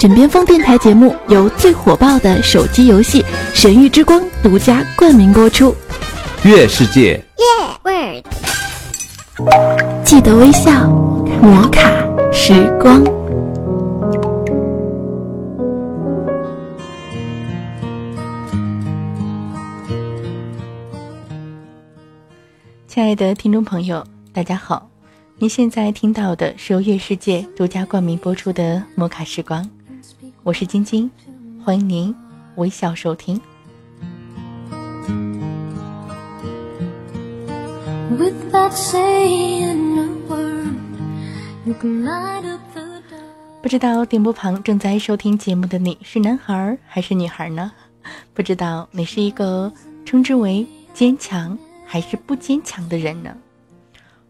枕边风电台节目由最火爆的手机游戏《神域之光》独家冠名播出。月世界，记得微笑，摩卡时光。亲爱的听众朋友，大家好。您现在听到的是由月世界独家冠名播出的《摩卡时光》，我是晶晶，欢迎您微笑收听。不知道电波旁正在收听节目的你是男孩还是女孩呢？不知道你是一个称之为坚强还是不坚强的人呢？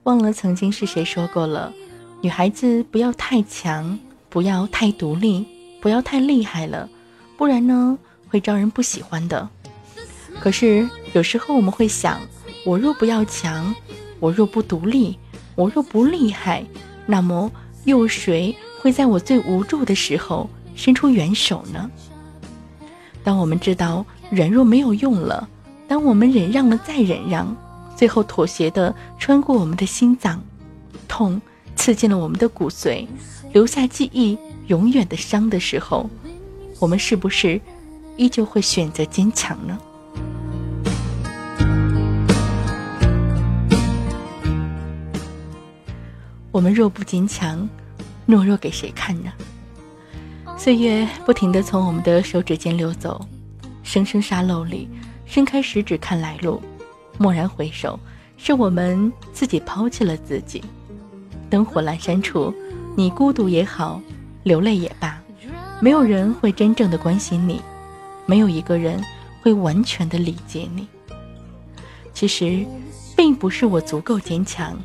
忘了曾经是谁说过了，女孩子不要太强，不要太独立，不要太厉害了，不然呢会招人不喜欢的。可是有时候我们会想，我若不要强，我若不独立，我若不厉害，那么又谁会在我最无助的时候伸出援手呢？当我们知道软弱没有用了，当我们忍让了再忍让。最后妥协的穿过我们的心脏，痛刺进了我们的骨髓，留下记忆永远的伤的时候，我们是不是依旧会选择坚强呢？我们若不坚强，懦弱给谁看呢？岁月不停的从我们的手指间流走，生生沙漏里，伸开食指看来路。蓦然回首，是我们自己抛弃了自己。灯火阑珊处，你孤独也好，流泪也罢，没有人会真正的关心你，没有一个人会完全的理解你。其实，并不是我足够坚强，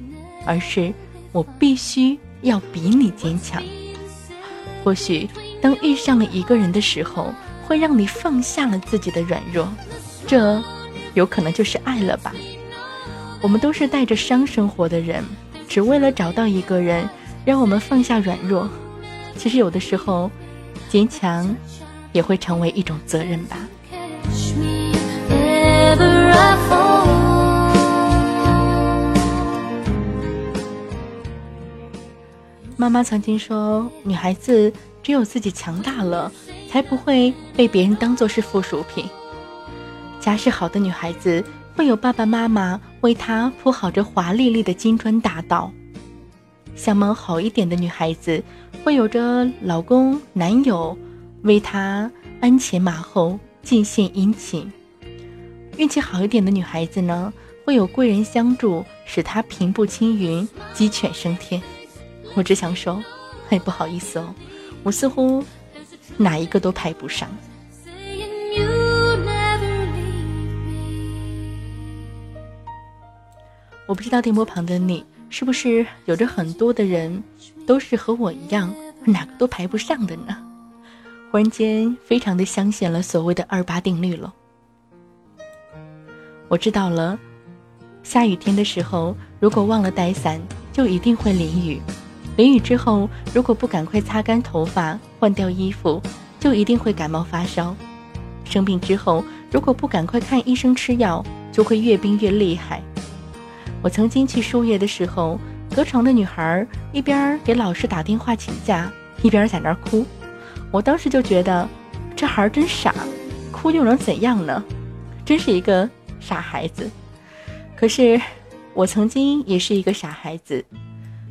而是我必须要比你坚强。或许，当遇上了一个人的时候，会让你放下了自己的软弱，这。有可能就是爱了吧？我们都是带着伤生活的人，只为了找到一个人，让我们放下软弱。其实有的时候，坚强也会成为一种责任吧。妈妈曾经说，女孩子只有自己强大了，才不会被别人当做是附属品。家世好的女孩子会有爸爸妈妈为她铺好着华丽丽的金砖大道；相貌好一点的女孩子会有着老公男友为她鞍前马后尽献殷勤；运气好一点的女孩子呢，会有贵人相助，使她平步青云、鸡犬升天。我只想说，嘿，不好意思哦，我似乎哪一个都排不上。不知道电波旁的你是不是有着很多的人，都是和我一样，哪个都排不上的呢？忽然间，非常的相信了所谓的二八定律了。我知道了，下雨天的时候，如果忘了带伞，就一定会淋雨；淋雨之后，如果不赶快擦干头发、换掉衣服，就一定会感冒发烧；生病之后，如果不赶快看医生吃药，就会越病越厉害。我曾经去输液的时候，隔床的女孩一边给老师打电话请假，一边在那儿哭。我当时就觉得，这孩儿真傻，哭又能怎样呢？真是一个傻孩子。可是，我曾经也是一个傻孩子。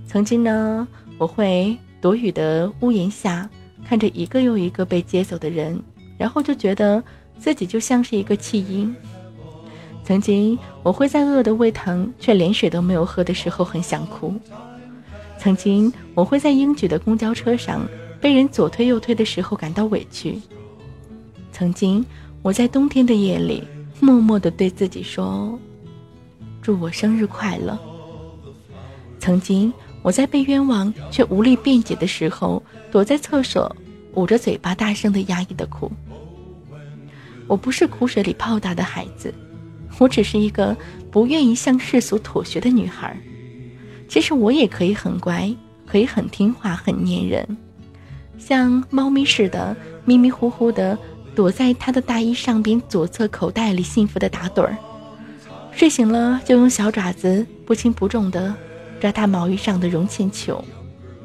曾经呢，我会躲雨的屋檐下，看着一个又一个被接走的人，然后就觉得自己就像是一个弃婴。曾经，我会在饿得胃疼却连水都没有喝的时候很想哭；曾经，我会在英举的公交车上被人左推右推的时候感到委屈；曾经，我在冬天的夜里默默地对自己说：“祝我生日快乐。”曾经，我在被冤枉却无力辩解的时候，躲在厕所捂着嘴巴大声的压抑的哭。我不是苦水里泡大的孩子。我只是一个不愿意向世俗妥协的女孩，其实我也可以很乖，可以很听话，很粘人，像猫咪似的迷迷糊糊的躲在他的大衣上边左侧口袋里，幸福的打盹儿。睡醒了就用小爪子不轻不重的抓他毛衣上的绒线球，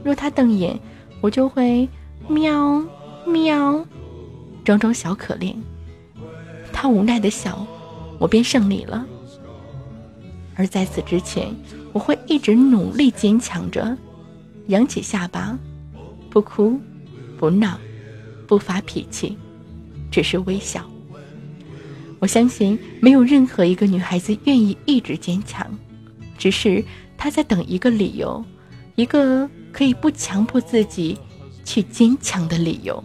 若他瞪眼，我就会喵喵，装装小可怜。他无奈的笑，我便胜利了。而在此之前，我会一直努力坚强着，扬起下巴，不哭，不闹，不发脾气，只是微笑。我相信没有任何一个女孩子愿意一直坚强，只是她在等一个理由，一个可以不强迫自己去坚强的理由。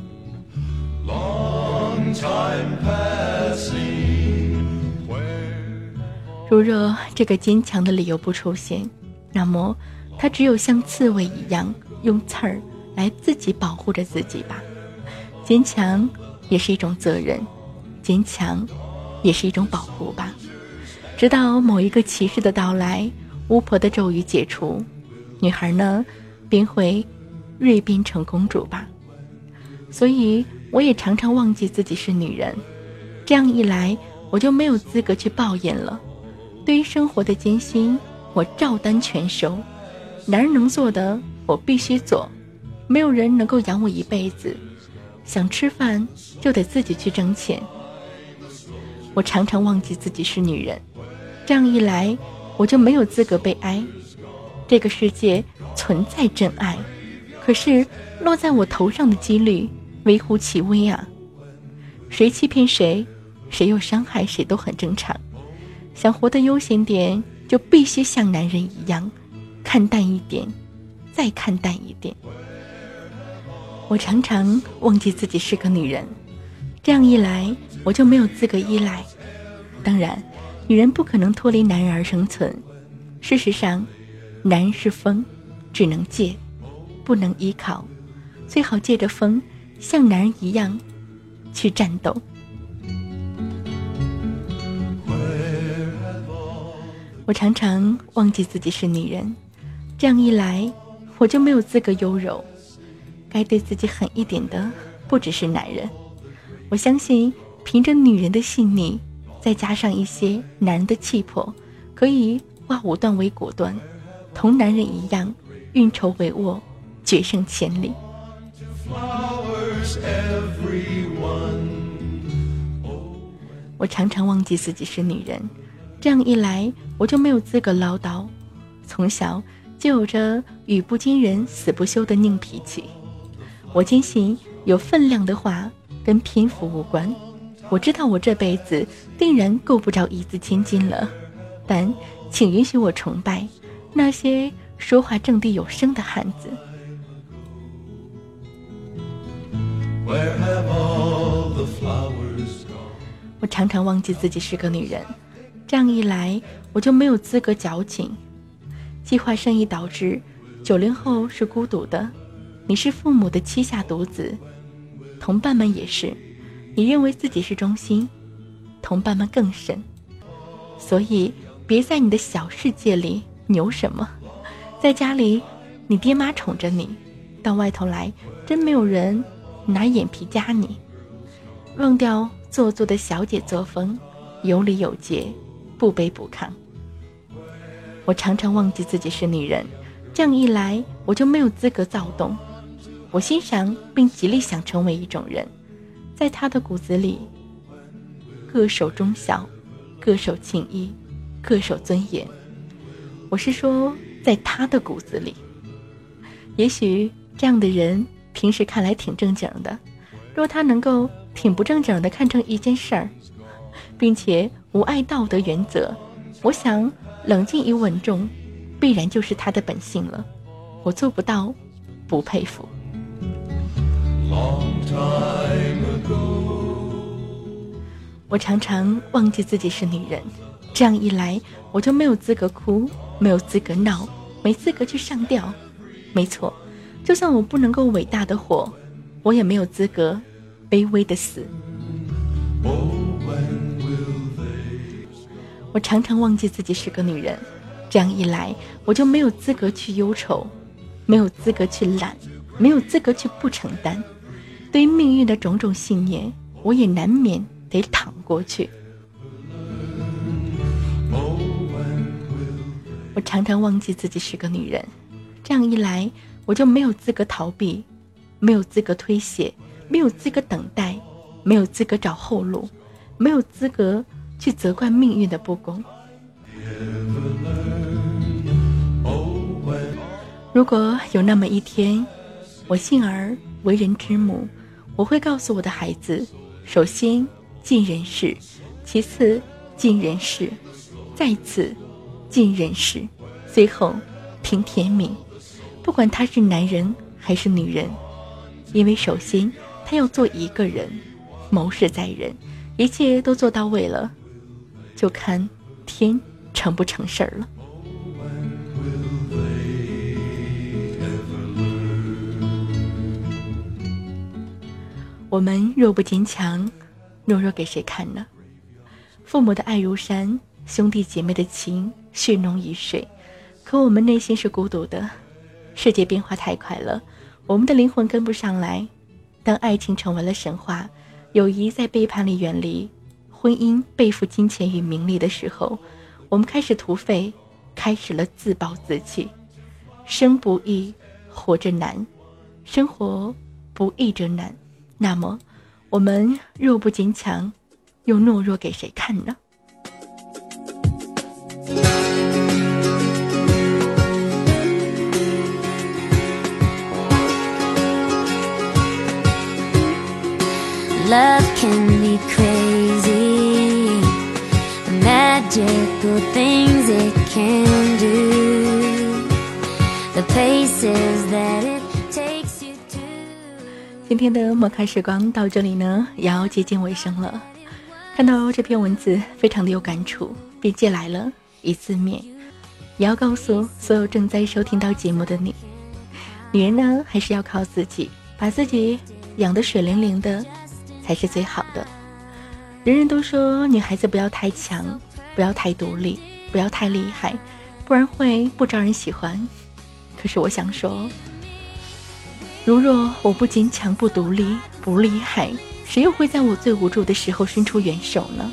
如若这个坚强的理由不出现，那么他只有像刺猬一样用刺儿来自己保护着自己吧。坚强也是一种责任，坚强也是一种保护吧。直到某一个骑士的到来，巫婆的咒语解除，女孩呢便会蜕变成公主吧。所以我也常常忘记自己是女人，这样一来，我就没有资格去抱怨了。对于生活的艰辛，我照单全收。男人能做的，我必须做。没有人能够养我一辈子，想吃饭就得自己去挣钱。我常常忘记自己是女人，这样一来，我就没有资格被爱。这个世界存在真爱，可是落在我头上的几率微乎其微啊！谁欺骗谁，谁又伤害谁，都很正常。想活得悠闲点，就必须像男人一样，看淡一点，再看淡一点。我常常忘记自己是个女人，这样一来，我就没有资格依赖。当然，女人不可能脱离男人而生存。事实上，男人是风，只能借，不能依靠。最好借着风，像男人一样，去战斗。我常常忘记自己是女人，这样一来，我就没有资格优柔。该对自己狠一点的，不只是男人。我相信，凭着女人的细腻，再加上一些男人的气魄，可以化武断为果断，同男人一样运筹帷幄，决胜千里。我常常忘记自己是女人。这样一来，我就没有资格唠叨。从小就有着语不惊人死不休的硬脾气。我坚信有分量的话跟篇幅无关。我知道我这辈子定然够不着一字千金了，但请允许我崇拜那些说话掷地有声的汉子。我常常忘记自己是个女人。这样一来，我就没有资格矫情。计划生育导致九零后是孤独的，你是父母的膝下独子，同伴们也是。你认为自己是中心，同伴们更甚。所以，别在你的小世界里牛什么。在家里，你爹妈宠着你；到外头来，真没有人拿眼皮夹你。忘掉做作的小姐作风，有礼有节。不卑不亢。我常常忘记自己是女人，这样一来，我就没有资格躁动。我欣赏并极力想成为一种人，在他的骨子里，各守忠孝，各守情义，各守尊严。我是说，在他的骨子里。也许这样的人平时看来挺正经的，若他能够挺不正经的看成一件事儿，并且。无爱道德原则，我想冷静与稳重，必然就是他的本性了。我做不到，不佩服。我常常忘记自己是女人，这样一来，我就没有资格哭，没有资格闹，没资格去上吊。没错，就算我不能够伟大的活，我也没有资格卑微的死。我常常忘记自己是个女人，这样一来，我就没有资格去忧愁，没有资格去懒，没有资格去不承担。对于命运的种种信念，我也难免得躺过去。我常常忘记自己是个女人，这样一来，我就没有资格逃避，没有资格推卸，没有资格等待，没有资格找后路，没有资格去责怪命运的不公。如果有那么一天，我幸而为人之母，我会告诉我的孩子：首先尽人事，其次尽人事，再次。尽人事，最后听天命。不管他是男人还是女人，因为首先他要做一个人，谋事在人，一切都做到位了，就看天成不成事儿了。我们若不坚强，懦弱给谁看呢？父母的爱如山，兄弟姐妹的情。血浓于水，可我们内心是孤独的。世界变化太快了，我们的灵魂跟不上来。当爱情成为了神话，友谊在背叛里远离，婚姻背负金钱与名利的时候，我们开始颓废，开始了自暴自弃。生不易，活着难，生活不易着难。那么，我们若不坚强，又懦弱给谁看呢？Love can be magical things it can do. The places that it 今天的默开时光到这里呢，也要接近尾声了。看到这篇文字，非常的有感触，便借来了一字面，也要告诉所有正在收听到节目的你：女人呢，还是要靠自己，把自己养得水灵灵的。才是最好的。人人都说女孩子不要太强，不要太独立，不要太厉害，不然会不招人喜欢。可是我想说，如若我不坚强、不独立、不厉害，谁又会在我最无助的时候伸出援手呢？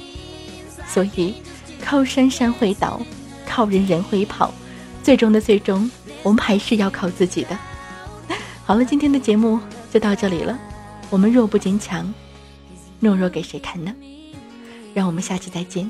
所以，靠山山会倒，靠人人会跑，最终的最终，我们还是要靠自己的。好了，今天的节目就到这里了。我们若不坚强，懦弱给谁看呢？让我们下期再见，